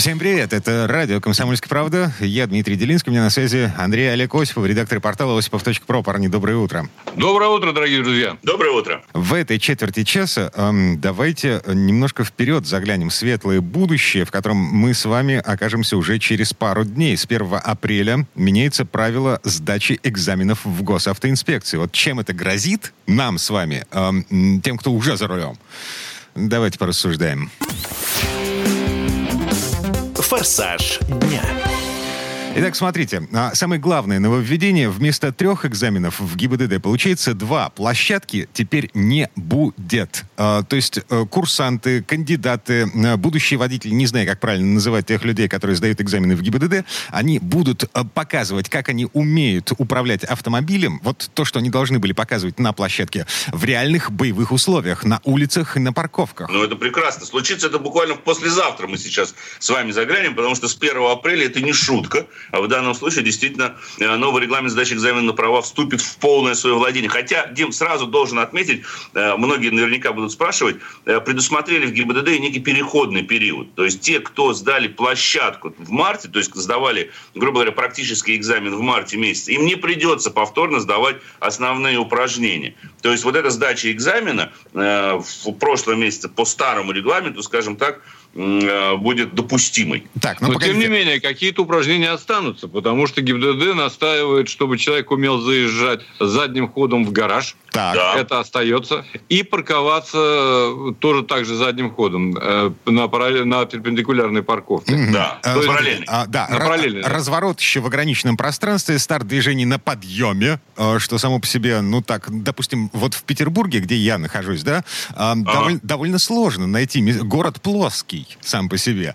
Всем привет, это радио «Комсомольская правда». Я Дмитрий Делинский, у меня на связи Андрей Олег Осипов, редактор портала осипов.про. Парни, доброе утро. Доброе утро, дорогие друзья. Доброе утро. В этой четверти часа эм, давайте немножко вперед заглянем в светлое будущее, в котором мы с вами окажемся уже через пару дней. С 1 апреля меняется правило сдачи экзаменов в госавтоинспекции. Вот чем это грозит нам с вами, эм, тем, кто уже за рулем? Давайте порассуждаем. «Форсаж дня». Итак, смотрите, а, самое главное нововведение. Вместо трех экзаменов в ГИБДД получается два. Площадки теперь не будет. А, То есть э, курсанты, кандидаты, будущие водители, не знаю, как правильно называть тех людей, которые сдают экзамены в ГИБДД, они будут э, показывать, как они умеют управлять автомобилем, вот то, что они должны были показывать на площадке, в реальных боевых условиях, на улицах и на парковках. Ну, это прекрасно. Случится это буквально послезавтра мы сейчас с вами заглянем, потому что с 1 апреля это не шутка. А в данном случае действительно э, новый регламент сдачи экзамена на права вступит в полное свое владение. Хотя, Дим, сразу должен отметить, э, многие наверняка будут спрашивать, э, предусмотрели в ГИБДД некий переходный период. То есть те, кто сдали площадку в марте, то есть сдавали, грубо говоря, практический экзамен в марте месяце, им не придется повторно сдавать основные упражнения. То есть вот эта сдача экзамена в прошлом месяце по старому регламенту, скажем так, будет допустимой. Так, Но, ну, тем погодите. не менее, какие-то упражнения останутся, потому что ГИБДД настаивает, чтобы человек умел заезжать задним ходом в гараж. Так. Да. Это остается. И парковаться тоже так же задним ходом э, на, параллель- на перпендикулярной парковке. Мгм. Да, Э, то есть параллельный. а, да, На ра- параллельный, разворот еще в ограниченном пространстве, старт движений на подъеме, э, что само по себе, ну так, допустим, вот в Петербурге, где я нахожусь, да, э, доволь- довольно сложно найти город плоский сам по себе.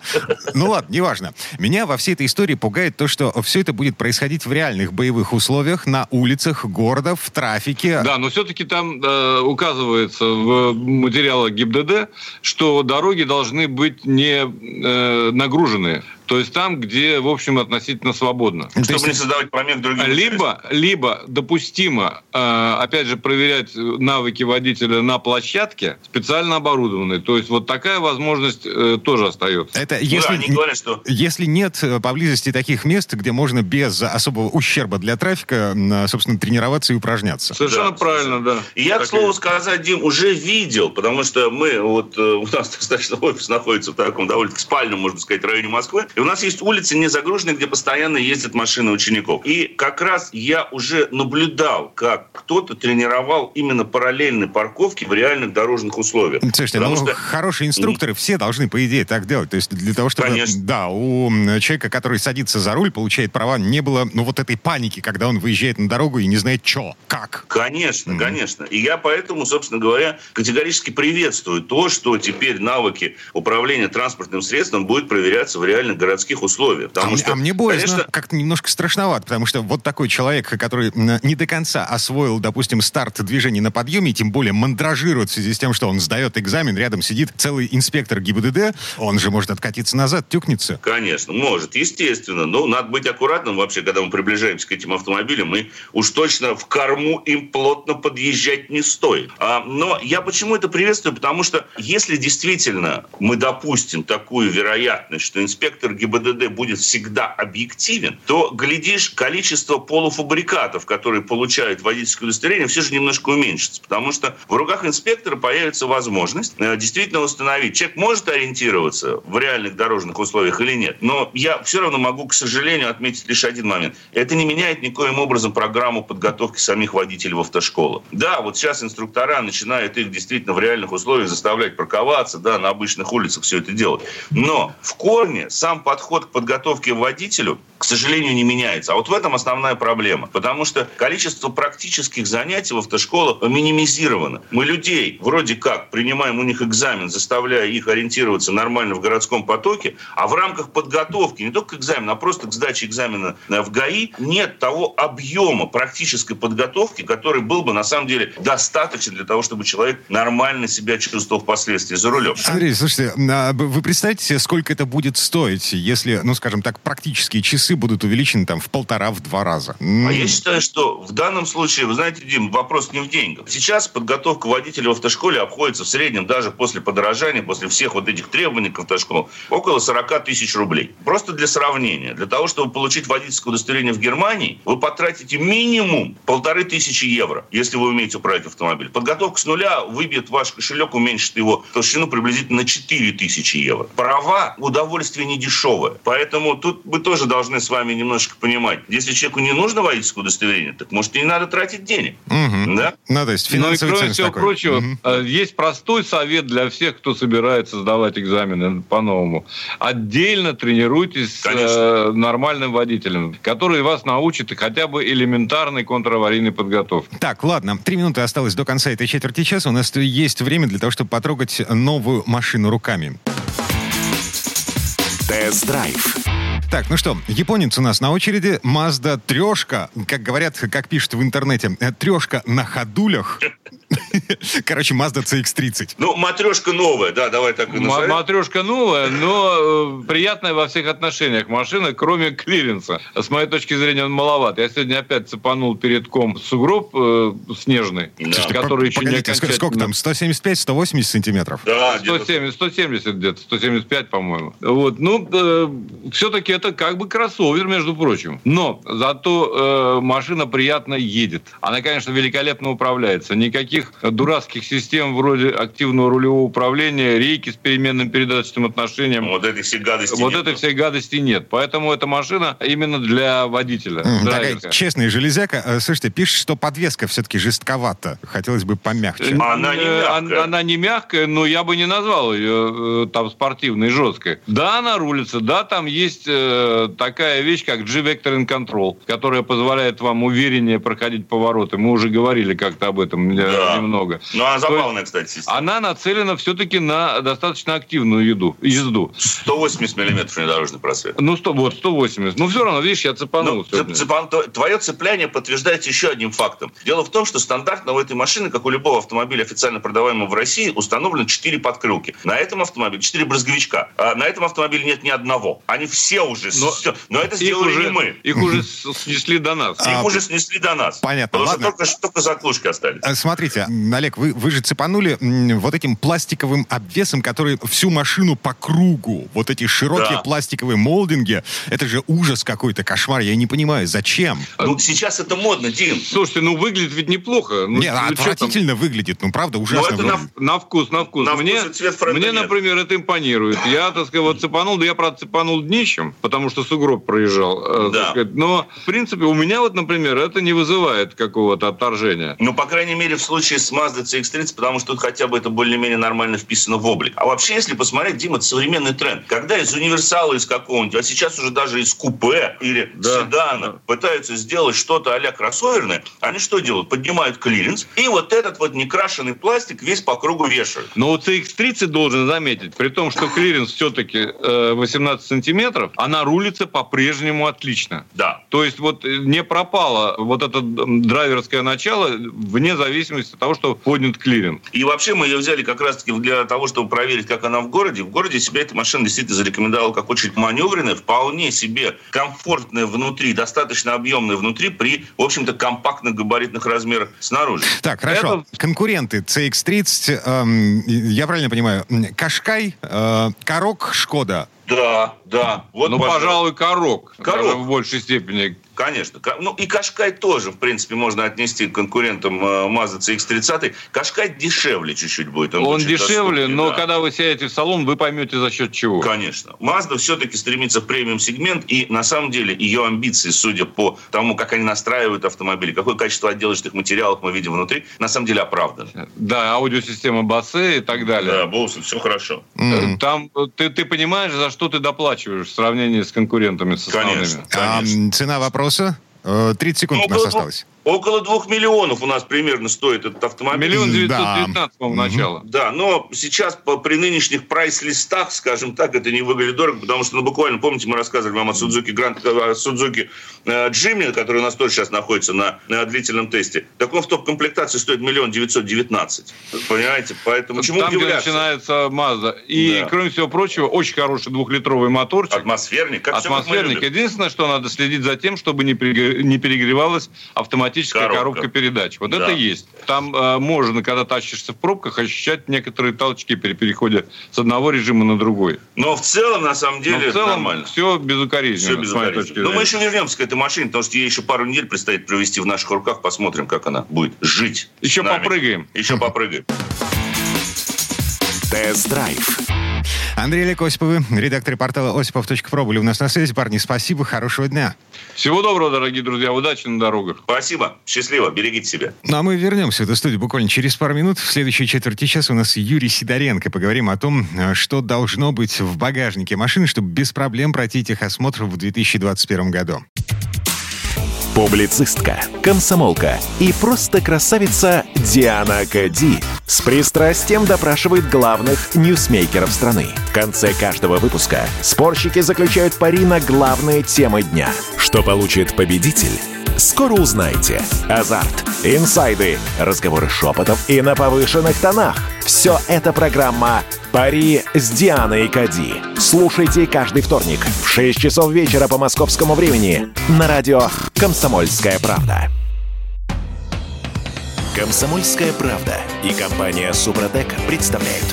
Ну ладно, неважно. Меня во всей этой истории пугает то, что все это будет происходить в реальных боевых условиях, на улицах города, в трафике. Да, но все-таки там э, указывается в материалах ГИБДД, что дороги должны быть не э, нагруженные. То есть там, где, в общем, относительно свободно. То Чтобы есть- не создавать помех другим. Либо, либо допустимо, э, опять же, проверять навыки водителя на площадке, специально оборудованной. То есть вот такая возможность э, тоже остается. Это Ну да, если, они говорят, что Если нет э, поблизости таких мест, где можно без особого ущерба для трафика, собственно, тренироваться и упражняться. Совершенно Да, правильно, да. И я, к Так и слову есть. сказать, Дим, уже видел, потому что мы, вот у нас достаточно офис находится в таком довольно спальном, можно сказать, районе Москвы, и у нас есть улицы не загруженные, где постоянно ездят машины учеников. И как раз я уже наблюдал, как кто-то тренировал именно параллельные парковки в реальных дорожных условиях. Слушайте, Потому ну, что- хорошие инструкторы все должны, по идее, так делать. То есть для того, чтобы, Конечно. да, у человека, который садится за руль, получает права, не было, ну, вот этой паники, когда он выезжает на дорогу и не знает, что, как. Конечно, конечно. И я поэтому, собственно говоря, категорически приветствую то, что теперь навыки управления транспортным средством будут проверяться в реальных городских условиях. А, Потому мне- что, а мне боязно, конечно, как-то немножко страшновато, потому что вот такой человек, который не до конца освоил, допустим, старт движения на подъеме, и тем более мандражирует в связи с тем, что он сдает экзамен, рядом сидит целый инспектор ГИБДД, он же может откатиться назад, тюкнется. Конечно, может, естественно. Но надо быть аккуратным вообще, когда мы приближаемся к этим автомобилям. И уж точно в корму им плотно подъезжать не стоит. А, но я почему это приветствую? Потому что если действительно мы допустим такую вероятность, что инспектор ГИБДД будет всегда объективен, то, глядишь, количество полуфабрикатов, которые получают водительское удостоверение, все же немножко уменьшится. Потому что в руках инспектора появится возможность э, действительно установить, человек может ориентироваться в реальных дорожных условиях или нет. Но я все равно могу, к сожалению, отметить лишь один момент. Это не меняет никоим образом программу подготовки самих водителей в автошколах. Да, вот сейчас инструктора начинают их действительно в реальных условиях заставлять парковаться, да, на обычных улицах все это делать. Но в корне сам подход к подготовке водителю, к сожалению, не меняется. А вот в этом основная проблема. Потому что количество практических занятий в автошколах минимизировано. Мы людей вроде как принимаем у них экзамен, заставляя их ориентироваться нормально в городском потоке, а в рамках подготовки не только к экзамену, а просто к сдаче экзамена в ГАИ нет того объема практической подготовки, который был бы на самом деле достаточно для того, чтобы человек нормально себя чувствовал впоследствии за рулем. Смотрите, слушайте, а вы представьте себе, сколько это будет стоить, если, ну, скажем так, практические часы будут увеличены там в полтора, в два раза? А я считаю, что в данном случае, вы знаете, Дим, вопрос не в деньгах. Сейчас подготовка водителя в автошколе обходится в среднем даже после подорожания, после всех вот этих требований к автошколам, около 40 тысяч рублей. Просто для сравнения. Для того, чтобы получить водительское удостоверение в Германии, вы потратите минимум полторы тысячи евро, если вы умеете управлять автомобиль. Подготовка с нуля выбьет ваш кошелек, уменьшит его толщину приблизительно на 4 тысячи евро. Права – удовольствие не дешевое. Поэтому тут мы тоже должны с вами немножко понимать. Если человеку не нужно водительское удостоверение, так может и не надо тратить денег. Угу. Да? Ну, то есть ну и кроме всего такой. прочего, угу. есть простой совет для всех, кто собирается сдавать экзамены по-новому. Отдельно тренируйтесь Конечно. с э, нормальным водителем, который вас научит хотя бы элементарной контраварийной подготовке. Так, ладно. Три минуты осталось до конца этой четверти часа. У нас есть время для того, чтобы потрогать новую машину руками. Тест-драйв. Так, ну что, японец у нас на очереди. Mazda трешка, как говорят, как пишут в интернете, э, трешка на ходулях. Короче, Mazda CX-30. Ну, матрешка новая, да, давай так и назовем. Матрешка новая, но э, приятная во всех отношениях машина, кроме клиренса. С моей точки зрения, он маловат. Я сегодня опять цепанул передком сугроб э, снежный, да. который еще не окончательно... Сколько там, 175-180 сантиметров? Да, 170, 170 где-то, 175, по-моему. Вот, ну, э, все-таки это как бы кроссовер, между прочим. Но зато э, машина приятно едет. Она, конечно, великолепно управляется. Никаких дурацких систем вроде активного рулевого управления, рейки с переменным передаточным отношением. Вот этой всей гадости Вот нет. этой всей гадости нет. Поэтому эта машина именно для водителя. Mm, такая честная железяка. Э, слушайте, пишет, что подвеска все-таки жестковата. Хотелось бы помягче. Она не э, мягкая. Она, не мягкая, но я бы не назвал ее э, там спортивной, жесткой. Да, она рулится, да, там есть э, такая вещь, как G-Vectoring Control, которая позволяет вам увереннее проходить повороты. Мы уже говорили как-то об этом да. Немного. Ну, она забавная, кстати, система. Она нацелена все-таки на достаточно активную еду, езду. 180 миллиметров внедорожный просвет. Ну, 100, вот, 180. Ну, все равно, видишь, я цепанул. Ну, цепан, твое цепляние подтверждается еще одним фактом. Дело в том, что стандартно у этой машины, как у любого автомобиля, официально продаваемого в России, установлено 4 подкрылки. На этом автомобиле 4 брызговичка. А на этом автомобиле нет ни одного. Они все уже... Но, все. Но это сделали уже, не мы. Их уже снесли до нас. Их а, уже снесли до нас. Понятно, Потому что только, только заклушки остались. А, смотрите, Олег, вы, вы же цепанули вот этим пластиковым обвесом, который всю машину по кругу. Вот эти широкие да. пластиковые молдинги. Это же ужас какой-то, кошмар. Я не понимаю, зачем? Ну, сейчас это модно, Дим. Слушайте, ну выглядит ведь неплохо. Ну, Нет, ну, отвратительно выглядит. Ну, правда, ужасно. Ну, это на, на вкус, на вкус. На мне, вкус цвет мне, например, это импонирует. Я, так сказать, вот цепанул, да я, правда, цепанул днищем, потому что сугроб проезжал. Э, да. Сказать. Но, в принципе, у меня вот, например, это не вызывает какого-то отторжения. Ну, по крайней мере, в случае с Mazda CX-30, потому что тут хотя бы это более-менее нормально вписано в облик. А вообще, если посмотреть, Дима, это современный тренд. Когда из универсала, из какого-нибудь, а сейчас уже даже из купе или да. седана да. пытаются сделать что-то а-ля кроссоверное, они что делают? Поднимают клиренс, и вот этот вот некрашенный пластик весь по кругу вешают. Но у CX-30 должен заметить, при том, что клиренс все-таки 18 сантиметров, она рулится по-прежнему отлично. Да. То есть вот не пропало вот это драйверское начало вне зависимости от того, что поднят клиренс. И вообще мы ее взяли как раз-таки для того, чтобы проверить, как она в городе. В городе себя эта машина действительно зарекомендовала как очень маневренная, вполне себе комфортная внутри, достаточно объемная внутри при, в общем-то, компактных габаритных размерах снаружи. Так, хорошо. Это... Конкуренты CX-30, эм, я правильно понимаю, Кашкай, э, Корок, Шкода. Да, да. Вот, ну, пожалуй, Корок. Корок. В большей степени Конечно. Ну и Кашкай тоже, в принципе, можно отнести к конкурентам э, Mazda CX-30. Кашкай дешевле чуть-чуть будет. Он, он дешевле, но да. когда вы сядете в салон, вы поймете за счет чего. Конечно. Mazda все-таки стремится в премиум-сегмент, и на самом деле ее амбиции, судя по тому, как они настраивают автомобили, какое качество отделочных материалов мы видим внутри, на самом деле оправдано. Да, аудиосистема Бассе и так далее. Да, Боусон, все хорошо. Mm-hmm. Там, ты, ты понимаешь, за что ты доплачиваешь в сравнении с конкурентами с основными. Конечно. А, цена вопроса? Э, 30 секунд у нас около, осталось. Около двух миллионов у нас примерно стоит этот автомобиль. Миллион девятьсот девятнадцать, по-моему, начало. Да, но сейчас по, при нынешних прайс-листах, скажем так, это не выглядит дорого, потому что, ну, буквально, помните, мы рассказывали вам о Судзуки Гранд, о Судзуки э, Джимни, который у нас тоже сейчас находится на, на длительном тесте. Так он в топ-комплектации стоит миллион девятьсот девятнадцать. Понимаете? Поэтому чему Там, где удивляться? начинается Мазда. И, Да. кроме всего прочего, очень хороший двухлитровый моторчик. Атмосферник, как как Атмосферник. любим. Единственное, что надо следить за тем, чтобы не, перегр- не перегревалась автоматическая Коробка. коробка, передач. Вот Да. это есть. Там э, можно, когда тащишься в пробках, ощущать некоторые толчки при переходе с одного режима на другой. Но в целом, на самом деле, Но в целом нормально. все безукоризненно. Все безукоризненно. точки Но мы еще вернемся к этой машине, потому что ей еще пару недель предстоит провести в наших руках. Посмотрим, как она будет жить. с Еще нами. попрыгаем. Еще попрыгаем. Тест-драйв. Андрей Олег Осиповы, редактор портала осипов.про были у нас на связи. Парни, спасибо, хорошего дня. Всего доброго, дорогие друзья. Удачи на дорогах. Спасибо. Счастливо. Берегите себя. Ну а мы вернемся в эту студию буквально через пару минут. В следующей четверти часа у нас Юрий Сидоренко. Поговорим о том, э, что должно быть в багажнике машины, чтобы без проблем пройти техосмотр в 2021 году. Публицистка, комсомолка и просто красавица Диана Кади с пристрастием допрашивает главных ньюсмейкеров страны. В конце каждого выпуска спорщики заключают пари на главные темы дня. Что получит победитель? Скоро узнаете. Азарт, инсайды, разговоры шепотов и на повышенных тонах. Все это программа «Пари с Дианой Кади». Слушайте каждый вторник в 6 часов вечера по московскому времени на радио «Комсомольская правда». «Комсомольская правда» и компания «Супротек» представляют.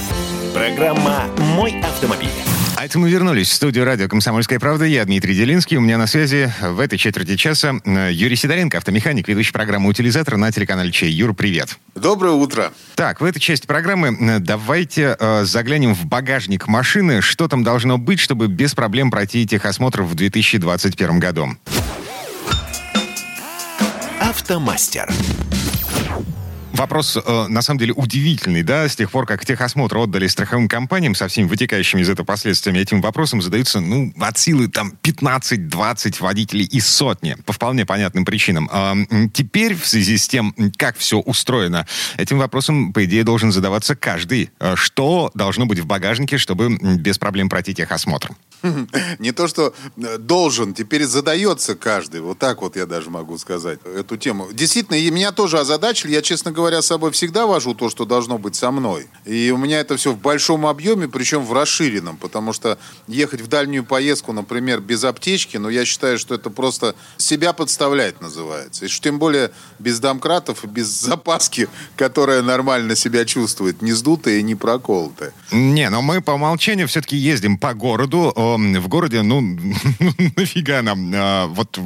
Программа «Мой автомобиль». А это мы вернулись в студию радио «Комсомольская правда». Я Дмитрий Делинский. У меня на связи в этой четверти часа э, Юрий Сидоренко, автомеханик, ведущий программу «Утилизатор» на телеканале Чей. Юр, привет. Доброе утро. Так, в этой части программы э, давайте э, заглянем в багажник машины. Что там должно быть, чтобы без проблем пройти техосмотр в 2021 году? «Автомастер». Вопрос, э, на самом деле, удивительный, да, с тех пор, как техосмотр отдали страховым компаниям со всеми вытекающими из этого последствиями, этим вопросом задаются, ну, от силы там 15-20 водителей из сотни, по вполне понятным причинам. А, теперь, в связи с тем, как все устроено, этим вопросом, по идее, должен задаваться каждый. Э, Что должно быть в багажнике, чтобы без проблем пройти техосмотр? Не то, что э, должен, теперь задается каждый. Вот так вот я даже могу сказать эту тему. Действительно, и меня тоже озадачили. Я, честно говоря, с собой всегда вожу то, что должно быть со мной. И у меня это все в большом объеме, причем в расширенном. Потому что ехать в дальнюю поездку, например, без аптечки, ну, я считаю, что это просто себя подставлять называется. И тем более без домкратов и без запаски, которая нормально себя чувствует, не сдутая и не проколотая. Не, но мы по умолчанию все-таки ездим по городу. В городе, ну, нафига нам а, вот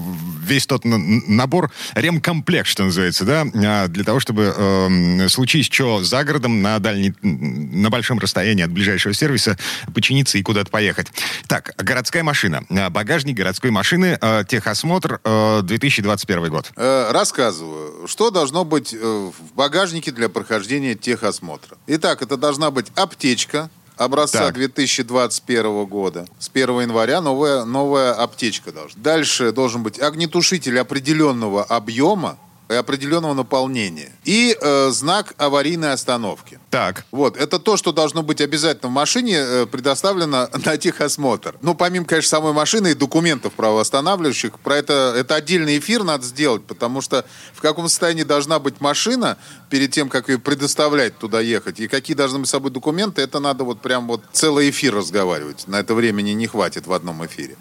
весь тот набор, ремкомплект, что называется, да, а, для того, чтобы эм, случись что за городом на дальней, на большом расстоянии от ближайшего сервиса починиться и куда-то поехать. Так, городская машина. А, Багажник городской машины, э, техосмотр, э, 2021 год. Э, Рассказываю, что должно быть э, в багажнике для прохождения техосмотра. Итак, это должна быть аптечка образца Так. 2021 года. С 1 января новая, новая аптечка должна. Дальше должен быть огнетушитель определенного объема определенного наполнения. И э, знак аварийной остановки. Так, Вот, это то, что должно быть обязательно в машине э, предоставлено на техосмотр. Ну, помимо, конечно, самой машины и документов правоостанавливающих, про это, это отдельный эфир надо сделать, потому что в каком состоянии должна быть машина перед тем, как ее предоставлять туда ехать, и какие должны быть с собой документы, это надо вот прям вот целый эфир разговаривать. На это времени не хватит в одном эфире.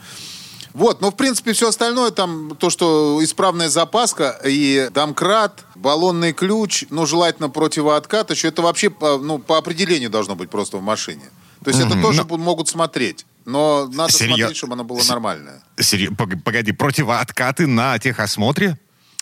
Вот, но в принципе все остальное там, то, что исправная запаска и домкрат, баллонный ключ, ну, желательно противооткат еще, это вообще ну, по определению должно быть просто в машине. То есть это тоже бу- могут смотреть. Но надо Серьё- смотреть, чтобы оно было С- нормальное. Сери- пог- погоди, противооткаты на техосмотре?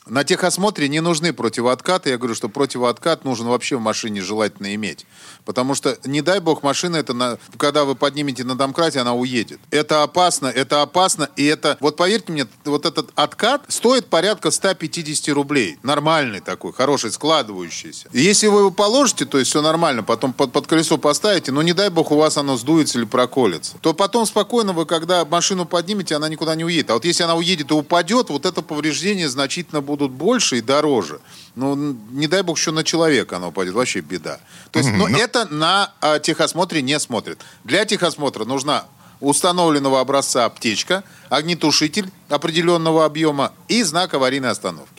На техосмотре не нужны противооткаты. Я говорю, что противооткат нужен вообще в машине желательно иметь. Потому что, не дай бог, машина это, на, когда вы поднимете на домкрате, она уедет. Это опасно, это опасно. И это, вот поверьте мне, вот этот откат стоит порядка 150 рублей. Нормальный такой, хороший, складывающийся. И если вы его положите, то есть все нормально, потом под, под колесо поставите, но не дай бог у вас оно сдуется или проколется, то потом спокойно вы, когда машину поднимете, она никуда не уедет. А вот если она уедет и упадет, вот это повреждение значительно будут больше и дороже. Ну, не дай бог, еще на человека оно упадет. Вообще беда. То есть, но, но... это на а, техосмотре не смотрят. Для техосмотра нужна установленного образца аптечка, огнетушитель определенного объема и знак аварийной остановки.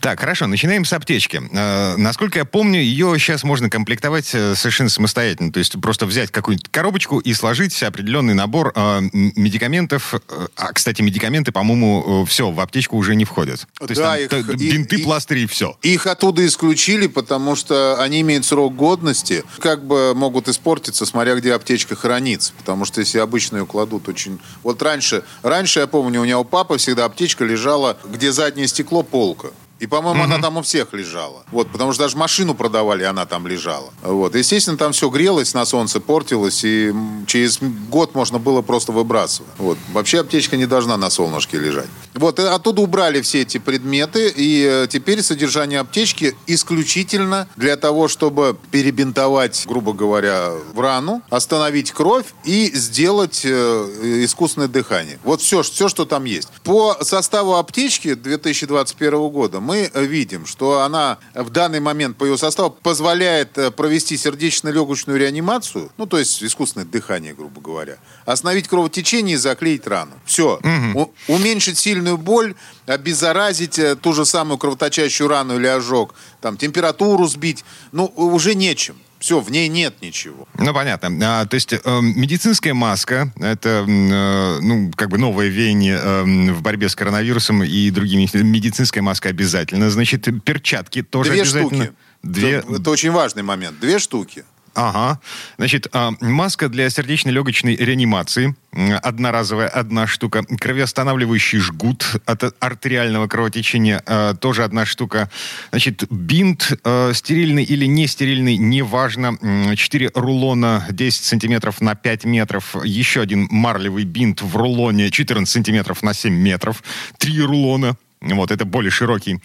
Так, хорошо, начинаем с аптечки. Э, насколько я помню, ее сейчас можно комплектовать э, совершенно самостоятельно. То есть просто взять какую-нибудь коробочку и сложить определенный набор э, медикаментов. А, кстати, медикаменты, по-моему, все, в аптечку уже не входят. То есть да, там, их, бинты, и, пластыри и все. Их оттуда исключили, потому что они имеют срок годности. Как бы могут испортиться, смотря где аптечка хранится. Потому что если обычную кладут очень... Вот раньше, раньше я помню, у меня у папы всегда аптечка лежала, где заднее стекло полка. И, по-моему, mm-hmm. она там у всех лежала. Вот, потому что даже машину продавали, она там лежала. Вот. Естественно, там все грелось, на солнце портилось, и через год можно было просто выбрасывать. Вот. Вообще аптечка не должна на солнышке лежать. Вот, и оттуда убрали все эти предметы, и э, теперь содержание аптечки исключительно для того, чтобы перебинтовать, грубо говоря, в рану, остановить кровь и сделать э, искусственное дыхание. Вот все, все, что там есть. По составу аптечки 2021 года мы видим, что она в данный момент по ее составу позволяет э, провести сердечно-легочную реанимацию, ну, то есть искусственное дыхание, грубо говоря, остановить кровотечение и заклеить рану. Все. Угу. уменьшить сильную боль, обеззаразить э, ту же самую кровоточащую рану или ожог, там, температуру сбить. Ну, уже нечем. Все, в ней нет ничего. Ну, понятно. А, то есть э, медицинская маска, это, э, ну, как бы новое веяние э, в борьбе с коронавирусом и другими. Медицинская маска обязательно. Значит, перчатки тоже Две обязательно. Штуки. Две... Это, это очень важный момент. Две штуки. Ага. Значит, а, маска для сердечно-легочной реанимации. Одноразовая одна штука. Кровоостанавливающий жгут от артериального кровотечения. А, тоже одна штука. Значит, бинт а, стерильный или не стерильный, неважно. Четыре рулона 10 сантиметров на 5 метров. Еще один марлевый бинт в рулоне 14 сантиметров на 7 метров. Три рулона. Вот, это более широкий.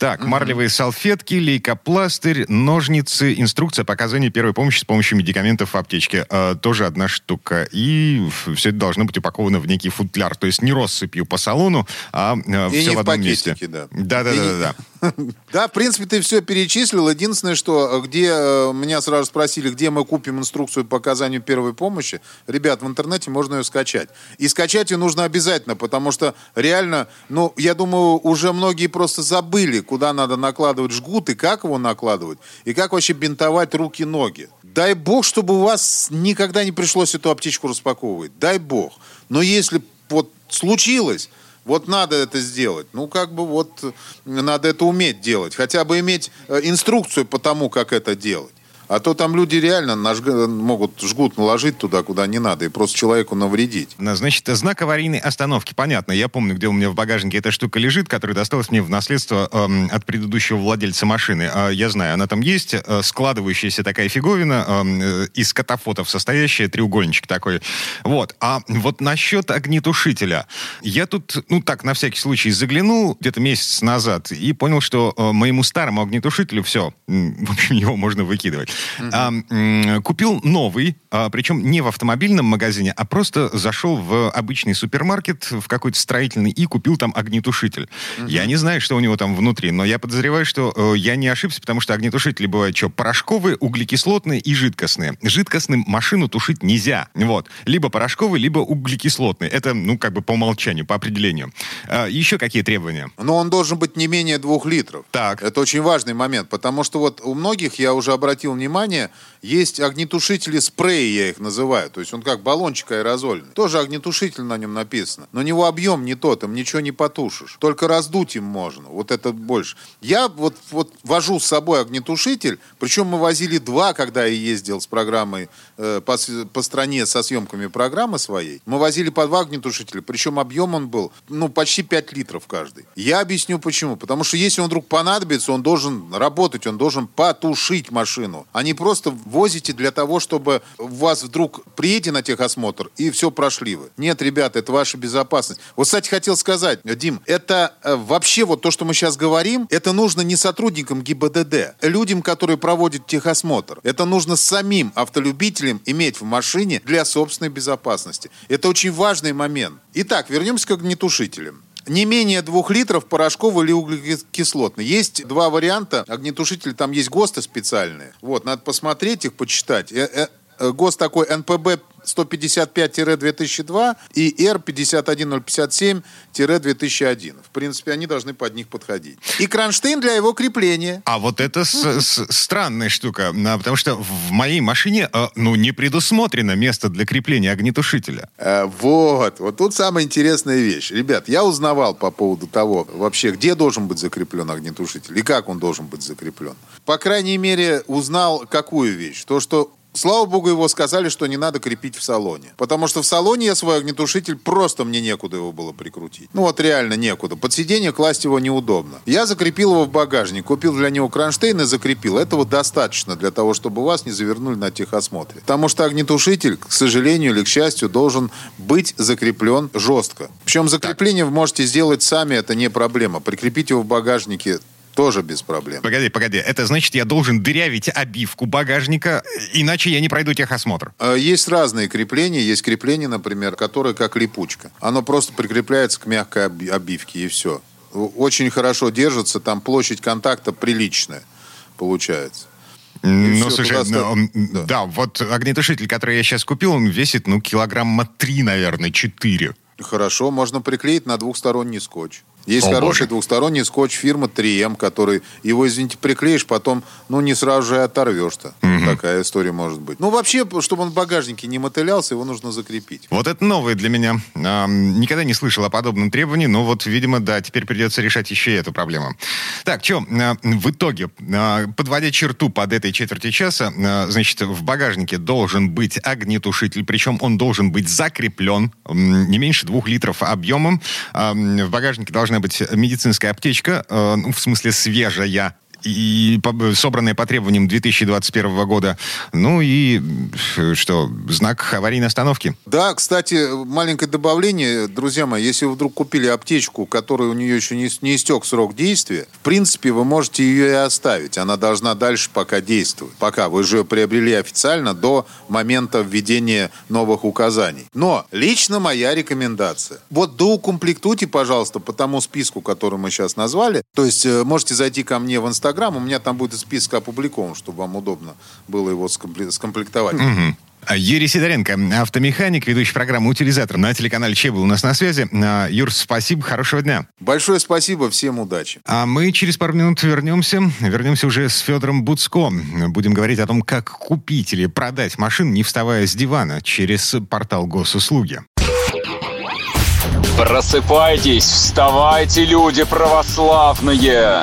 Так, марлевые салфетки, лейкопластырь, ножницы, инструкция по оказанию первой помощи с помощью медикаментов в аптечке. Э, тоже одна штука. И все это должно быть упаковано в некий футляр. То есть не россыпью по салону, а э, все в одном месте. Да, да, да, да, да. В принципе, ты все перечислил. Единственное, что э, где э, меня сразу спросили, где мы купим инструкцию по оказанию первой помощи. Ребят, в интернете можно ее скачать. И скачать ее нужно обязательно, потому что реально, ну, я думаю, уже многие просто забыли, куда надо накладывать жгут и как его накладывать, и как вообще бинтовать руки-ноги. Дай бог, чтобы у вас никогда не пришлось эту аптечку распаковывать. Дай бог. Но если вот случилось, вот надо это сделать. Ну, как бы вот надо это уметь делать. Хотя бы иметь э, инструкцию по тому, как это делать. А то там люди реально наж... могут жгут наложить туда, куда не надо, и просто человеку навредить. Значит, знак аварийной остановки. Понятно. Я помню, где у меня в багажнике эта штука лежит, которая досталась мне в наследство эм, от предыдущего владельца машины. Э, я знаю, она там есть. Э, складывающаяся такая фиговина эм, э, из катафотов состоящая, треугольничек такой. Вот. А вот насчет огнетушителя. Я тут, ну так, на всякий случай заглянул где-то месяц назад и понял, что э, моему старому огнетушителю все, в общем, его можно выкидывать. А, купил новый, а, причем не в автомобильном магазине, а просто зашел в обычный супермаркет, в какой-то строительный, и купил там огнетушитель. Я не знаю, что у него там внутри, но я подозреваю, что э, я не ошибся, потому что огнетушители бывают что, порошковые, углекислотные и жидкостные. Жидкостным машину тушить нельзя. Вот. Либо порошковый, либо углекислотный. Это, ну, как бы по умолчанию, по определению. А, еще какие требования? Но он должен быть не менее двух литров. Так. Это очень важный момент, потому что вот у многих, я уже обратил внимание, внимание, есть огнетушители спреи, я их называю. То есть он как баллончик аэрозольный. Тоже огнетушитель на нем написано. Но у него объем не тот, им ничего не потушишь. Только раздуть им можно. Вот это больше. Я вот, вот вожу с собой огнетушитель, причем мы возили два, когда я ездил с программой э, по, по стране со съемками программы своей. Мы возили по два огнетушителя, причем объем он был, ну, почти 5 литров каждый. Я объясню почему. Потому что если он вдруг понадобится, он должен работать, он должен потушить машину, а не просто возите для того, чтобы вас вдруг приедете на техосмотр и все прошли вы. Нет, ребята, это ваша безопасность. Вот, кстати, хотел сказать, Дим, это э, вообще вот то, что мы сейчас говорим, это нужно не сотрудникам ГИБДД, людям, которые проводят техосмотр. Это нужно самим автолюбителям иметь в машине для собственной безопасности. Это очень важный момент. Итак, вернемся к огнетушителям не менее двух литров порошковый или углекислотный. Есть два варианта. Огнетушители, там есть ГОСТы специальные. Вот, надо посмотреть их, почитать. Э, э, э, ГОСТ такой НПБ 155-2002 и R51057-2001. В принципе, они должны под них подходить. И кронштейн для его крепления. А вот это с, с, странная штука, а, потому что в моей машине а, ну, не предусмотрено место для крепления огнетушителя. А, вот, вот тут самая интересная вещь. Ребят, я узнавал по поводу того, вообще, где должен быть закреплен огнетушитель и как он должен быть закреплен. По крайней мере, узнал какую вещь. То, что Слава богу, его сказали, что не надо крепить в салоне. Потому что в салоне я свой огнетушитель просто мне некуда его было прикрутить. Ну вот реально некуда. Под сиденье класть его неудобно. Я закрепил его в багажник, купил для него кронштейн и закрепил. Этого достаточно для того, чтобы вас не завернули на техосмотре. Потому что огнетушитель, к сожалению или к счастью, должен быть закреплен жестко. Причем закрепление вы можете сделать сами, это не проблема. Прикрепить его в багажнике тоже без проблем. Погоди, погоди. Это значит, я должен дырявить обивку багажника, иначе я не пройду техосмотр. А, есть разные крепления. Есть крепление, например, которое как липучка. Оно просто прикрепляется к мягкой обивке, и все. Очень хорошо держится, там площадь контакта приличная получается. Ну, все, слушай, ну, да. да, вот огнетушитель, который я сейчас купил, он весит, ну, килограмма три, наверное, четыре. Хорошо, можно приклеить на двухсторонний скотч. Есть О, хороший боже. двухсторонний скотч фирмы 3М, который его, извините, приклеишь, потом, ну, не сразу же оторвешь-то. Угу. Такая история может быть. Ну, вообще, чтобы он в багажнике не мотылялся, его нужно закрепить. Вот это новое для меня. А, никогда не слышал о подобном требовании, но вот, видимо, да, теперь придется решать еще и эту проблему. Так, что, а, в итоге, а, подводя черту под этой четверти часа, а, значит, в багажнике должен быть огнетушитель, причем он должен быть закреплен не меньше двух литров объемом. В багажнике должна быть медицинская аптечка, э, ну, в смысле свежая, и собранные по требованиям 2021 года. Ну и что, знак аварийной остановки. Да, кстати, маленькое добавление, друзья мои, если вы вдруг купили аптечку, которая у нее еще не, не истек срок действия, в принципе, вы можете ее и оставить. Она должна дальше пока действовать. Пока вы же приобрели официально до момента введения новых указаний. Но лично моя рекомендация. Вот доукомплектуйте, пожалуйста, по тому списку, который мы сейчас назвали. То есть э, можете зайти ко мне в Инстаграм, Инстаграм, у меня там будет список опубликован, чтобы вам удобно было его скомплектовать. Угу. Юрий Сидоренко, автомеханик, ведущий программы «Утилизатор» на телеканале Че был у нас на связи. А, Юр, спасибо, хорошего дня. Большое спасибо, всем удачи. А мы через пару минут вернемся. Вернемся уже с Федором Буцко. Будем говорить о том, как купить или продать машину, не вставая с дивана, через портал госуслуги. Просыпайтесь, вставайте, люди православные!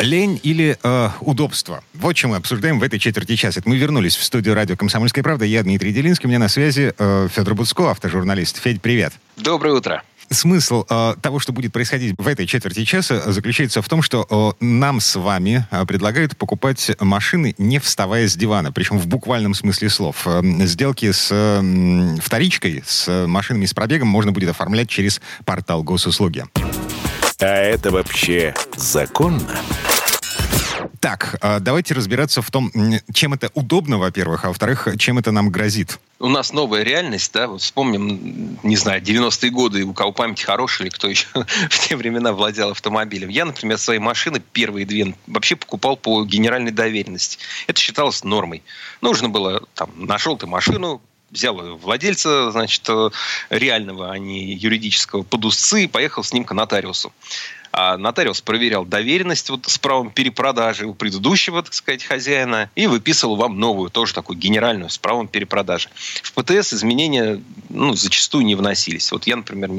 Лень или э, удобство? Вот чем мы обсуждаем в этой четверти часа. Это мы вернулись в студию радио «Комсомольская правда». Я Дмитрий Делинский, у меня на связи э, Федор Буцко, автожурналист. Федь, привет. Доброе утро. смысл э, того, что будет происходить в этой четверти часа, заключается в том, что э, нам с вами э, предлагают покупать машины, не вставая с дивана, причем в буквальном смысле слов. Э, сделки с э, вторичкой, с машинами с пробегом можно будет оформлять через портал госуслуги. А это вообще законно? Так, а, давайте разбираться в том, чем это удобно, во-первых, а во-вторых, чем это нам грозит. У нас новая реальность, да, вот вспомним, не знаю, 90-е годы, у кого память хорошая, или кто еще в те времена владел автомобилем. Я, например, свои машины, первые две, вообще покупал по генеральной доверенности. Это считалось нормой. Нужно было, там, нашел ты машину, взял владельца, значит, реального, а не юридического, под усы и поехал с ним к нотариусу. А нотариус проверял доверенность вот с правом перепродажи у предыдущего, так сказать, хозяина и выписывал вам новую, тоже такую генеральную, с правом перепродажи. В ПТС изменения ну, зачастую не вносились. Вот я, например,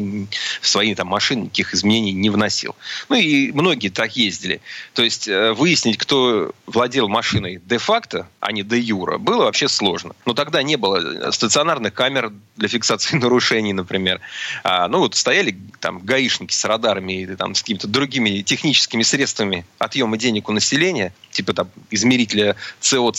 в свои там, машины никаких изменений не вносил. Ну и многие так ездили. То есть э, выяснить, кто владел машиной де-факто, а не де-юра, было вообще сложно. Но тогда не было стационарных камер для фиксации нарушений, например. А, ну вот стояли там гаишники с радарами или там с какими какими-то другими техническими средствами отъема денег у населения, типа там измерителя СО,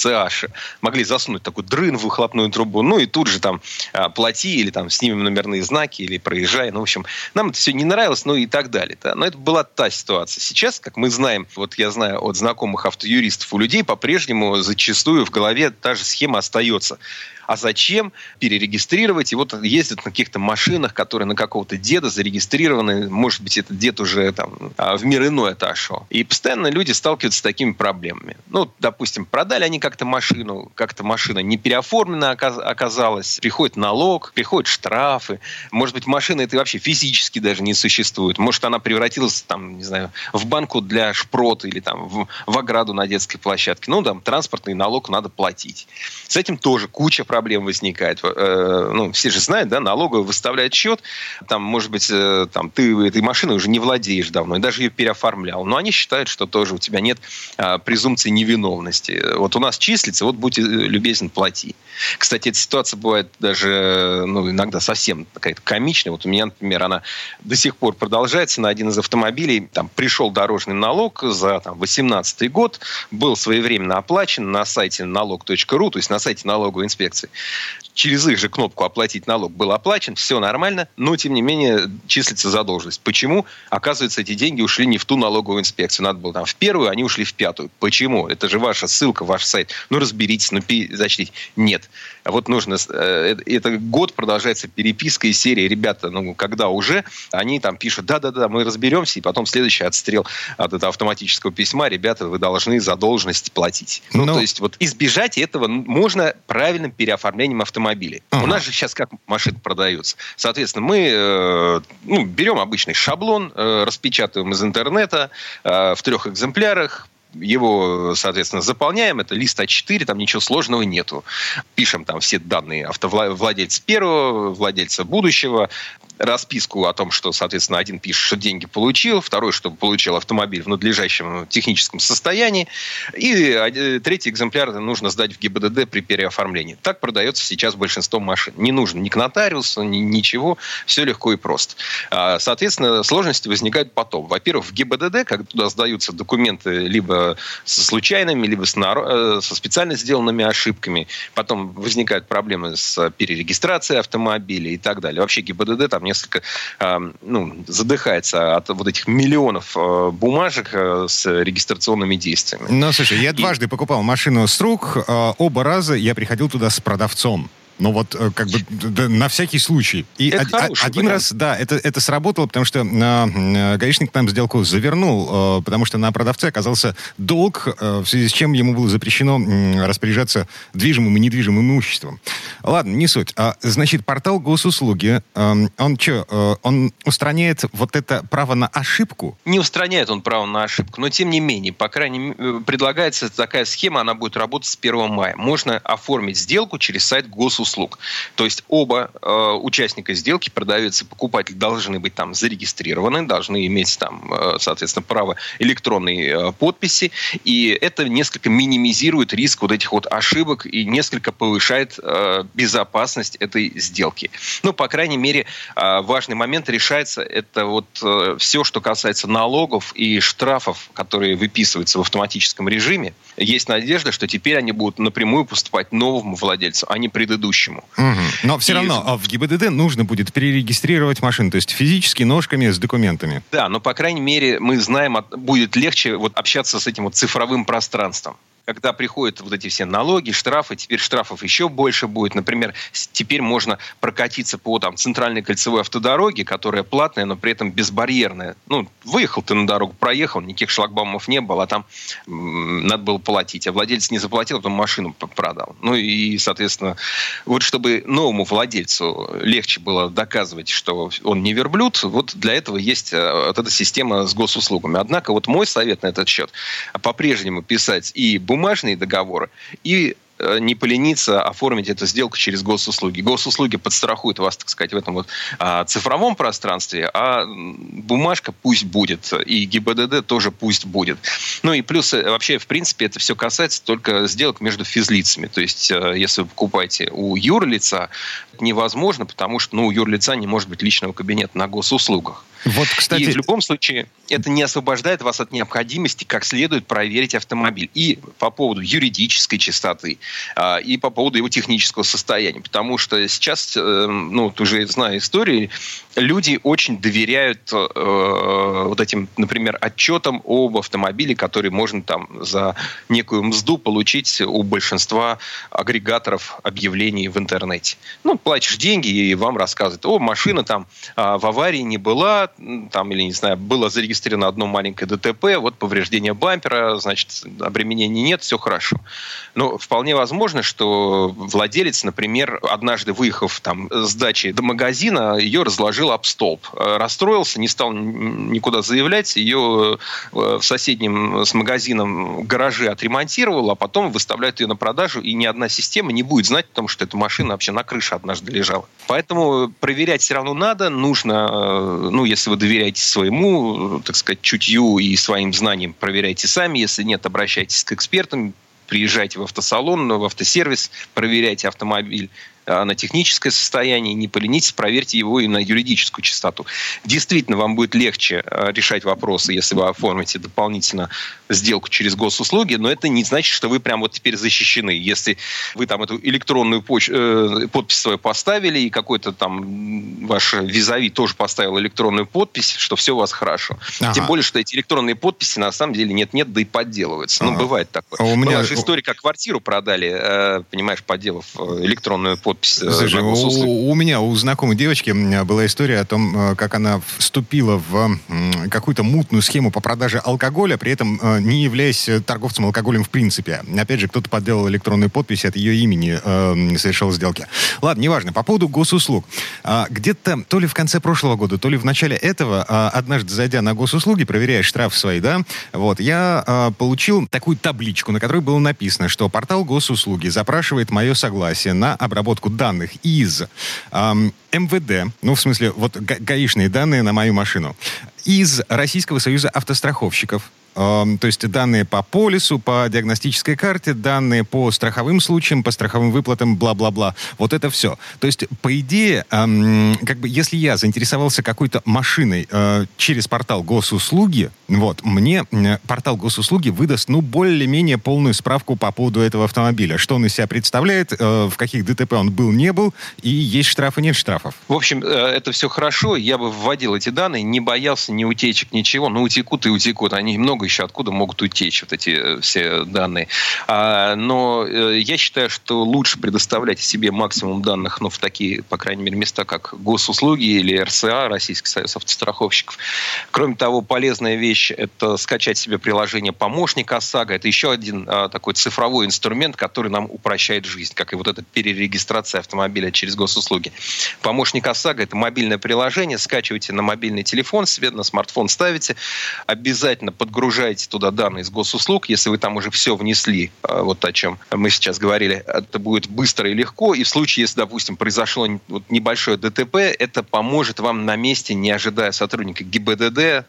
могли засунуть такой дрын в выхлопную трубу, ну и тут же там а, плати или там снимем номерные знаки или проезжай. Ну, в общем, нам это все не нравилось, ну и так далее. Да? Но это была та ситуация. Сейчас, как мы знаем, вот я знаю от знакомых автоюристов, у людей по-прежнему зачастую в голове та же схема остается. А зачем перерегистрировать? И вот ездят на каких-то машинах, которые на какого-то деда зарегистрированы. Может быть, этот дед уже там а, в мир иной отошел. И постоянно люди сталкиваются с такими проблемами. Ну, допустим, продали они как-то машину, как-то машина не переоформлена оказалась, приходит налог, приходят штрафы. Может быть, машина это вообще физически даже не существует. Может, она превратилась, там, не знаю, в банку для шпрота или там в, в ограду на детской площадке. Ну, там, транспортный налог надо платить. С этим тоже куча проблем возникает. Э, ну, все же знают, да, налоговый выставляет счет, там, может быть, э, там, ты этой машиной уже не владеешь давно, и даже ее переоформлял. Но они считают, что тоже у тебя нет а, презумпции невиновности. Вот у нас числится, вот будь любезен, плати. Кстати, эта ситуация бывает даже, ну, иногда совсем какая-то комичная. Вот у меня, например, она до сих пор продолжается на один из автомобилей. Там пришел дорожный налог за там, 18 год, был своевременно оплачен на сайте налог.ру, то есть на сайте налоговой инспекции инспекции. Через их же кнопку «Оплатить налог» был оплачен, все нормально, но, тем не менее, числится задолженность. Почему? Оказывается, эти деньги ушли не в ту налоговую инспекцию. Надо было там в первую, они ушли в пятую. Почему? Это же ваша ссылка, ваш сайт. Ну, разберитесь, ну, зачтите. Нет. Вот нужно... Э, это год продолжается переписка из серии «Ребята, ну, когда уже?» Они там пишут «Да-да-да, мы разберемся», и потом следующий отстрел от этого автоматического письма «Ребята, вы должны задолженность платить». Ну, ну, то есть вот избежать этого можно правильным переоформлением автомобилей. Ага. У нас же сейчас как машины продаются. Соответственно, мы э, ну, берем обычный шаблон, э, распечатываем из интернета э, в трех экземплярах, его, соответственно, заполняем. Это лист А4, там ничего сложного нету. Пишем там все данные автовладельца первого, владельца будущего, расписку о том, что, соответственно, один пишет, что деньги получил, второй, что получил автомобиль в надлежащем техническом состоянии, и э, третий экземпляр нужно сдать в ГИБДД при переоформлении. Так продается сейчас большинство машин. Не нужно ни к нотариусу, ни, ничего, все легко и просто. А, соответственно, сложности возникают потом. Во-первых, в ГИБДД, когда туда сдаются документы либо со случайными, либо с, э, со специально сделанными ошибками, потом возникают проблемы с перерегистрацией автомобиля и так далее. Вообще ГИБДД там несколько ну, задыхается от вот этих миллионов э, бумажек э, с регистрационными действиями. Ну, слушай, я и... дважды покупал машину с рук. Э, оба раза я приходил туда с продавцом. Ну вот, э, как бы, да, на всякий случай. И это од- один вариант. раз, да, это, это сработало, потому что э, гаишник нам сделку завернул, э, потому что на продавце оказался долг, э, в связи с чем ему было запрещено э, распоряжаться движимым и недвижимым имуществом. Ладно, не суть. А, значит, портал госуслуги, э, он что, э, он устраняет вот это право на ошибку? Не устраняет он право на ошибку, но тем не менее, по крайней мере, э, предлагается такая схема, она будет работать с 1 мая. Можно оформить сделку через сайт госуслуги госуслуг. То есть оба э, участника сделки, продавец и покупатель, должны быть там зарегистрированы, должны иметь там, э, соответственно, право электронной э, подписи, и это несколько минимизирует риск вот этих вот ошибок и несколько повышает э, безопасность этой сделки. Ну, по крайней мере, э, важный момент решается, это вот э, все, что касается налогов и штрафов, которые выписываются в автоматическом режиме. Есть надежда, что теперь они будут напрямую поступать новому владельцу, а не предыдущему. Угу. Но все и... равно а в ГИБДД нужно будет перерегистрировать машину, то есть физически ножками с документами. Да, но по крайней мере мы знаем, будет легче вот общаться с этим вот цифровым пространством когда приходят вот эти все налоги, штрафы, теперь штрафов еще больше будет. Например, теперь можно прокатиться по там, центральной кольцевой автодороге, которая платная, но при этом безбарьерная. Ну, выехал ты на дорогу, проехал, никаких шлагбаумов не было, а там м- надо было платить. А владелец не заплатил, потом машину продал. Ну и, соответственно, вот чтобы новому владельцу легче было доказывать, что он не верблюд, вот для этого есть э, вот эта система с госуслугами. Однако вот мой совет на этот счет по-прежнему писать и бумажные договоры и Э, не полениться оформить эту сделку через госуслуги. Госуслуги подстрахуют вас, так сказать, в этом вот а, цифровом пространстве, а бумажка пусть будет, и ГИБДД тоже пусть будет. Ну и плюс э, вообще, в принципе, это все касается только сделок между физлицами. То есть, э, если вы покупаете у юрлица, невозможно, потому что ну, у юрлица не может быть личного кабинета на госуслугах. Вот, кстати... И в любом случае это не освобождает вас от необходимости как следует проверить автомобиль. И по поводу юридической чистоты, а, и по поводу его технического состояния. Потому что сейчас, э, ну, ты уже знаю истории, люди очень доверяют э, вот этим, например, отчетам об автомобиле, который можно там за некую мзду получить у большинства агрегаторов объявлений в интернете. Ну, платишь деньги, и вам рассказывают, о, машина там а, в аварии не была, там, или, не знаю, было зарегистрировано одно маленькое ДТП, вот повреждение бампера, значит, обременений нет, все хорошо. Но вполне возможно, что владелец, например, однажды выехав там с дачи до магазина, ее разложил об столб. Э, расстроился, не стал никуда заявлять, ее э, в соседнем с магазином гараже отремонтировал, а потом выставляют ее на продажу, и ни одна система не будет знать, потому что эта машина вообще на крыше однажды лежала. Поэтому проверять все равно надо, нужно, э, ну, если вы доверяете своему, так сказать, чутью и своим знаниям, проверяйте сами, если нет, обращайтесь к экспертам, приезжайте в автосалон, в автосервис, проверяйте автомобиль на техническое состояние, не поленитесь, проверьте его и на юридическую чистоту. Действительно, вам будет легче а, решать вопросы, если вы оформите дополнительно сделку через госуслуги, но это не значит, что вы прям вот теперь защищены. Если вы там эту электронную поч- э, подпись свою поставили, и какой-то там ваш визави тоже поставил электронную подпись, что все у вас хорошо. Ага. Тем более, что эти электронные подписи на самом деле нет-нет, да и подделываются. Ну, ага. Ну, бывает такое. А у меня... Была же история, как квартиру продали, э, понимаешь, подделав э, электронную подпись подпись. Э, Слушай, у, у меня, у знакомой девочки была история о том, э, как она вступила в какую-то мутную схему по продаже алкоголя, при этом э, не являясь торговцем алкоголем в принципе. Опять же, кто-то подделал электронную подпись от ее имени, э, совершил сделки. Ладно, неважно. По поводу госуслуг. А, где-то то ли в конце прошлого года, то ли в начале этого, а, однажды зайдя на госуслуги, проверяя штраф свои, да, вот, я а, получил такую табличку, на которой было написано, что портал госуслуги запрашивает мое согласие на обработку обработку данных из эм, МВД, ну, в смысле, вот га гаишные данные на мою машину, из Российского союза автостраховщиков, то есть данные по полису, по диагностической карте, данные по страховым случаям, по страховым выплатам, бла-бла-бла. Вот это все. То есть, по идее, как бы, если я заинтересовался какой-то машиной э, через портал госуслуги, вот, мне портал госуслуги выдаст, ну, более-менее полную справку по поводу этого автомобиля. Что он из себя представляет, э, в каких ДТП он был, не был, и есть штрафы, нет штрафов. В общем, э, это все хорошо. Я бы вводил эти данные, не боялся ни утечек, ничего. Ну, утекут и утекут. Они много много еще откуда могут утечь вот эти э, все данные. А, но э, я считаю, что лучше предоставлять себе максимум данных, ну, в такие, по крайней мере, места, как госуслуги или РСА, Российский союз автостраховщиков. Кроме того, полезная вещь – это скачать себе приложение «Помощник ОСАГО». Это еще один а, такой цифровой инструмент, который нам упрощает жизнь, как и вот эта перерегистрация автомобиля через госуслуги. «Помощник ОСАГО» – это мобильное приложение, скачивайте на мобильный телефон себе, на смартфон ставите, обязательно подгружайте туда данные из госуслуг, если вы там уже все внесли, а, вот о чем мы сейчас говорили, это будет быстро и легко, и в случае, если, допустим, произошло вот небольшое ДТП, это поможет вам на месте, не ожидая сотрудника ГИБДД,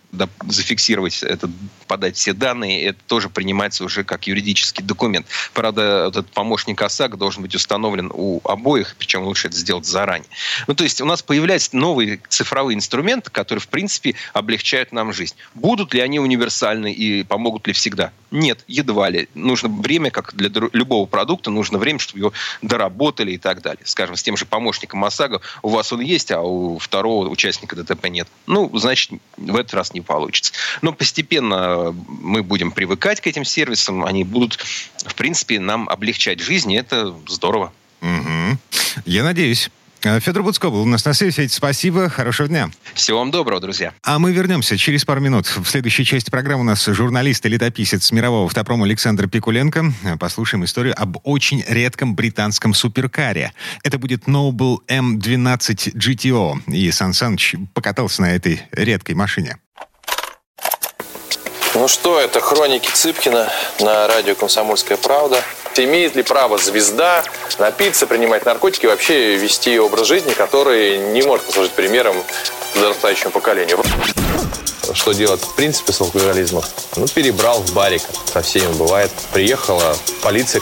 зафиксировать это, подать все данные, это тоже принимается уже как юридический документ. Правда, этот помощник ОСАГО должен быть установлен у обоих, причем лучше это сделать заранее. Ну, то есть у нас появляются новые цифровые инструменты, которые, в принципе, облегчают нам жизнь. Будут ли они универсальны и помогут ли всегда? Нет, едва ли. Нужно время, как для любого продукта, нужно время, чтобы его доработали и так далее. Скажем, с тем же помощником ОСАГО у вас он есть, а у второго участника ДТП нет. Ну, значит, в этот раз не получится. Но постепенно мы будем привыкать к этим сервисам, они будут, в принципе, нам облегчать жизнь, и это здорово. Угу. Я надеюсь. Э, Федор Буцко был у нас на связи. Федь, спасибо. Хорошего дня. Всего вам доброго, друзья. А мы вернемся через пару минут. В следующей части программы у нас журналист и летописец мирового автопрома Александр Пикуленко. Послушаем историю об очень редком британском суперкаре. Это будет Noble M12 GTO. И Сан Саныч покатался на этой редкой машине. Ну что, это хроники Цыпкина на радио «Комсомольская правда». Имеет ли право звезда напиться, принимать наркотики, вообще вести образ жизни, который не может послужить примером подрастающему поколению? Что делать в принципе с алкоголизмом? Ну, перебрал в барик. Со всеми бывает. Приехала полиция.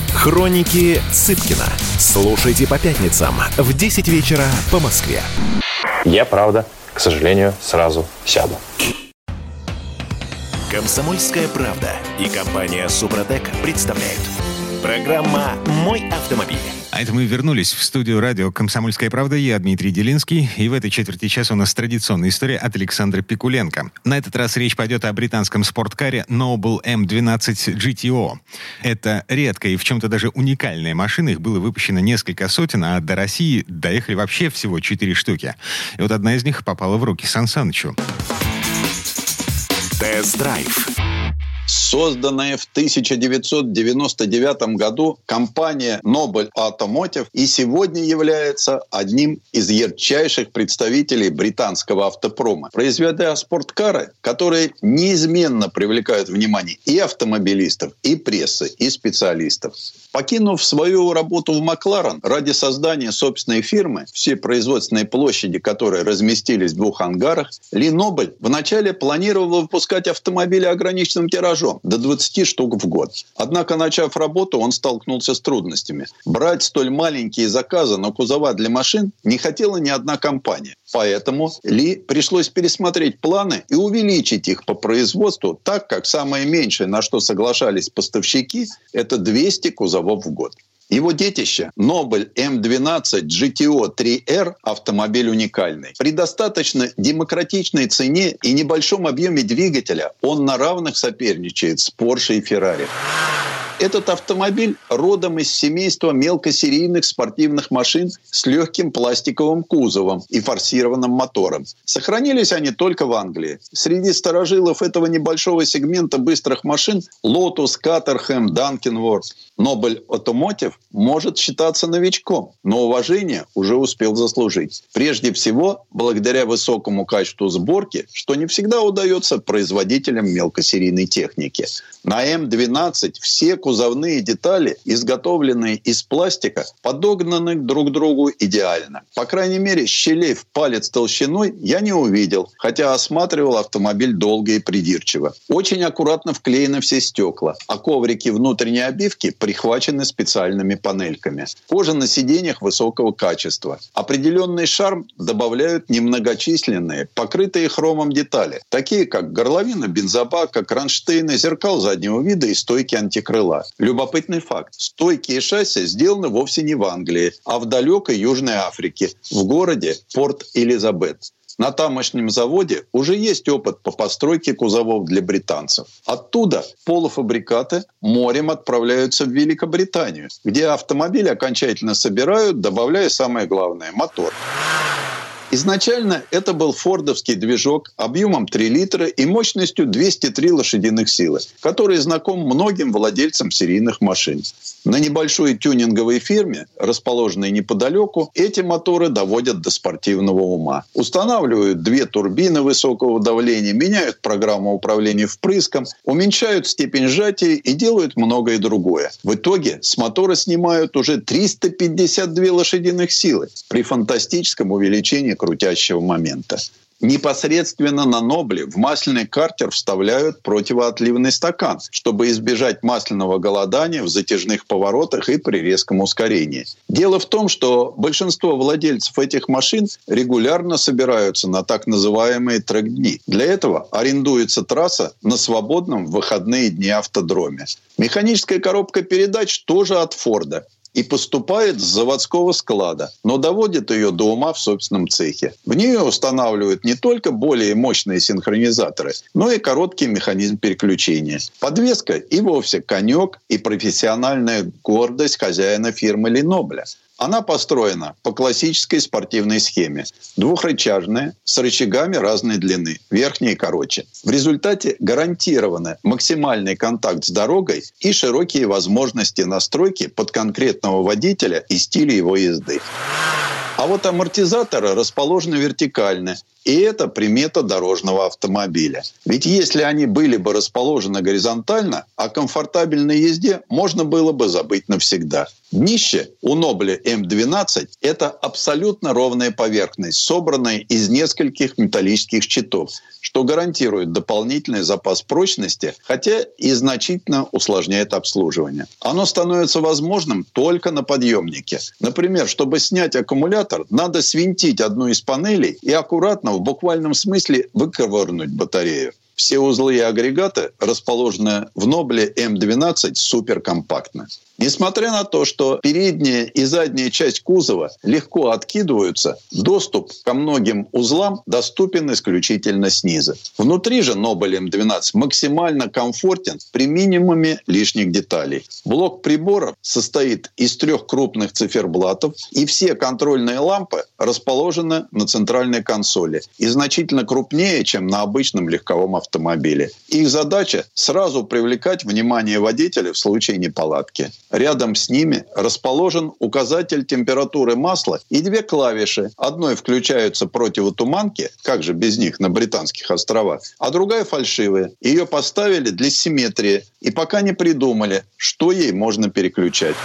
Хроники Цыпкина. Слушайте по пятницам в 10 вечера по Москве. Я, правда, к сожалению, сразу сяду. Комсомольская правда и компания Супротек представляют. Программа «Мой автомобиль». А это мы вернулись в студию радио «Комсомольская правда». Я Дмитрий Делинский. И в этой четверти часа у нас традиционная история от Александра Пикуленко. На этот раз речь пойдет о британском спорткаре Noble M12 GTO. Это редкая и в чем-то даже уникальная машина. Их было выпущено несколько сотен, а до России доехали вообще всего четыре штуки. И вот одна из них попала в руки Сан Санычу. Тест-драйв. Созданная в 1999 году компания Nobel Automotive и сегодня является одним из ярчайших представителей британского автопрома, произведя спорткары, которые неизменно привлекают внимание и автомобилистов, и прессы, и специалистов. Покинув свою работу в Макларен ради создания собственной фирмы, все производственные площади, которые разместились в двух ангарах, Ли Нобель вначале планировал выпускать автомобили ограниченным тиражом до 20 штук в год. Однако, начав работу, он столкнулся с трудностями. Брать столь маленькие заказы на кузова для машин не хотела ни одна компания. Поэтому Ли пришлось пересмотреть планы и увеличить их по производству так, как самое меньшее, на что соглашались поставщики, это 200 кузовов в год. Его детище Nobel M12 GTO 3R автомобиль уникальный. При достаточно демократичной цене и небольшом объеме двигателя он на равных соперничает с Porsche и Ferrari. Этот автомобиль родом из семейства мелкосерийных спортивных машин с легким пластиковым кузовом и форсированным мотором. Сохранились они только в Англии. Среди старожилов этого небольшого сегмента быстрых машин Lotus, Caterham, Dunkinworth, Nobel Automotive может считаться новичком, но уважение уже успел заслужить. Прежде всего, благодаря высокому качеству сборки, что не всегда удается производителям мелкосерийной техники. На М12 все кузовные детали, изготовленные из пластика, подогнаны друг к другу идеально. По крайней мере, щелей в палец толщиной я не увидел, хотя осматривал автомобиль долго и придирчиво. Очень аккуратно вклеены все стекла, а коврики внутренней обивки прихвачены специальными панельками. Кожа на сиденьях высокого качества. Определенный шарм добавляют немногочисленные, покрытые хромом детали, такие как горловина бензобака, кронштейны, зеркал заднего вида и стойки антикрыла. Любопытный факт. Стойки и шасси сделаны вовсе не в Англии, а в далекой Южной Африке, в городе Порт-Элизабет. На тамошнем заводе уже есть опыт по постройке кузовов для британцев. Оттуда полуфабрикаты морем отправляются в Великобританию, где автомобиль окончательно собирают, добавляя самое главное – мотор. Изначально это был фордовский движок объемом 3 литра и мощностью 203 лошадиных силы, который знаком многим владельцам серийных машин. На небольшой тюнинговой фирме, расположенной неподалеку, эти моторы доводят до спортивного ума. Устанавливают две турбины высокого давления, меняют программу управления впрыском, уменьшают степень сжатия и делают многое другое. В итоге с мотора снимают уже 352 лошадиных силы при фантастическом увеличении крутящего момента. Непосредственно на Нобле в масляный картер вставляют противоотливный стакан, чтобы избежать масляного голодания в затяжных поворотах и при резком ускорении. Дело в том, что большинство владельцев этих машин регулярно собираются на так называемые трек-дни. Для этого арендуется трасса на свободном в выходные дни автодроме. Механическая коробка передач тоже от Форда и поступает с заводского склада, но доводит ее до ума в собственном цехе. В нее устанавливают не только более мощные синхронизаторы, но и короткий механизм переключения. Подвеска и вовсе конек и профессиональная гордость хозяина фирмы Ленобля. Она построена по классической спортивной схеме. Двухрычажная, с рычагами разной длины, верхней и короче. В результате гарантированы максимальный контакт с дорогой и широкие возможности настройки под конкретного водителя и стиля его езды. А вот амортизаторы расположены вертикально, и это примета дорожного автомобиля. Ведь если они были бы расположены горизонтально, о комфортабельной езде можно было бы забыть навсегда. Днище у Нобля М12 – это абсолютно ровная поверхность, собранная из нескольких металлических щитов, что гарантирует дополнительный запас прочности, хотя и значительно усложняет обслуживание. Оно становится возможным только на подъемнике. Например, чтобы снять аккумулятор, надо свинтить одну из панелей и аккуратно, в буквальном смысле, выковырнуть батарею. Все узлы и агрегаты расположены в Нобле М12 суперкомпактно. Несмотря на то, что передняя и задняя часть кузова легко откидываются, доступ ко многим узлам доступен исключительно снизу. Внутри же Nobel M12 максимально комфортен при минимуме лишних деталей. Блок приборов состоит из трех крупных циферблатов, и все контрольные лампы расположены на центральной консоли и значительно крупнее, чем на обычном легковом автомобиле. Их задача – сразу привлекать внимание водителя в случае неполадки. Рядом с ними расположен указатель температуры масла и две клавиши. Одной включаются противотуманки, как же без них на Британских островах, а другая фальшивая. Ее поставили для симметрии и пока не придумали, что ей можно переключать.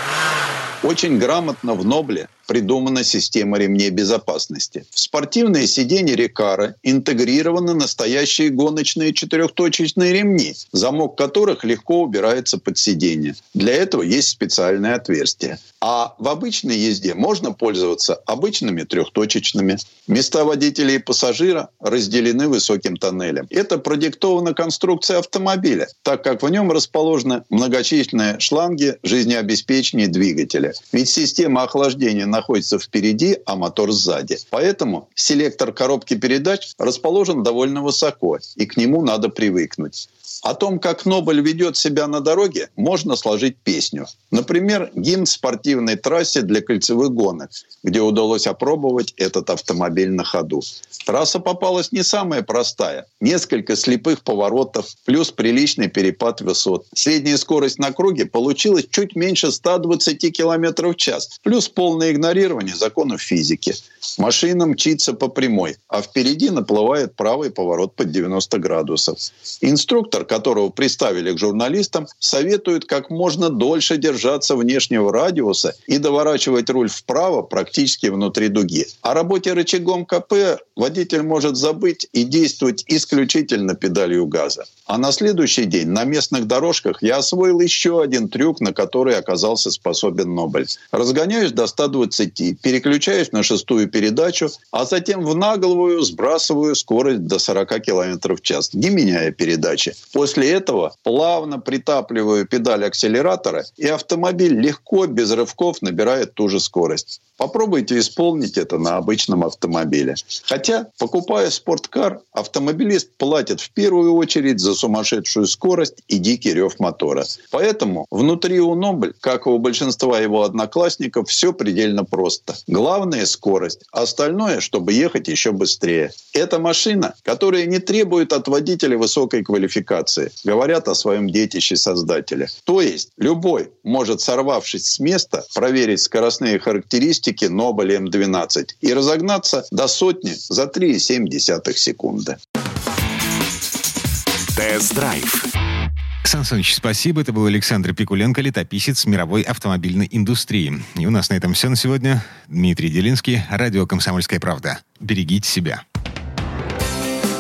Очень грамотно в Нобле придумана система ремней безопасности. В спортивные сиденья Рекара интегрированы настоящие гоночные четырехточечные ремни, замок которых легко убирается под сиденье. Для этого есть специальное отверстие. А в обычной езде можно пользоваться обычными трехточечными. Места водителя и пассажира разделены высоким тоннелем. Это продиктовано конструкцией автомобиля, так как в нем расположены многочисленные шланги жизнеобеспечения двигателя. Ведь система охлаждения находится впереди, а мотор сзади. Поэтому селектор коробки передач расположен довольно высоко, и к нему надо привыкнуть. О том, как Нобель ведет себя на дороге, можно сложить песню. Например, гимн спортивной трассе для кольцевых гонок, где удалось опробовать этот автомобиль на ходу. Трасса попалась не самая простая. Несколько слепых поворотов, плюс приличный перепад высот. Средняя скорость на круге получилась чуть меньше 120 км в час, плюс полное игнорирование законов физики. Машина мчится по прямой, а впереди наплывает правый поворот под 90 градусов. Инструктор, которого представили к журналистам, советует как можно дольше держаться внешнего радиуса и доворачивать руль вправо практически внутри дуги. О работе рычагом КП водитель может забыть и действовать исключительно педалью газа. А на следующий день на местных дорожках я освоил еще один трюк, на который оказался способен Нобель. Разгоняюсь до 120 30, переключаюсь на шестую передачу, а затем в наглую сбрасываю скорость до 40 км в час, не меняя передачи. После этого плавно притапливаю педаль акселератора, и автомобиль легко, без рывков, набирает ту же скорость. Попробуйте исполнить это на обычном автомобиле. Хотя, покупая спорткар, автомобилист платит в первую очередь за сумасшедшую скорость и дикий рев мотора. Поэтому внутри у Нобль, как и у большинства его одноклассников, все предельно просто. Главное – скорость. Остальное, чтобы ехать еще быстрее. Это машина, которая не требует от водителя высокой квалификации. Говорят о своем детище создателя. То есть, любой может, сорвавшись с места, проверить скоростные характеристики Нобель М12 и разогнаться до сотни за 3,7 секунды. Тест-драйв. Сан Саныч, спасибо. Это был Александр Пикуленко, летописец мировой автомобильной индустрии. И у нас на этом все на сегодня. Дмитрий Делинский, радио «Комсомольская правда». Берегите себя.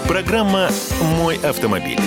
Программа «Мой автомобиль».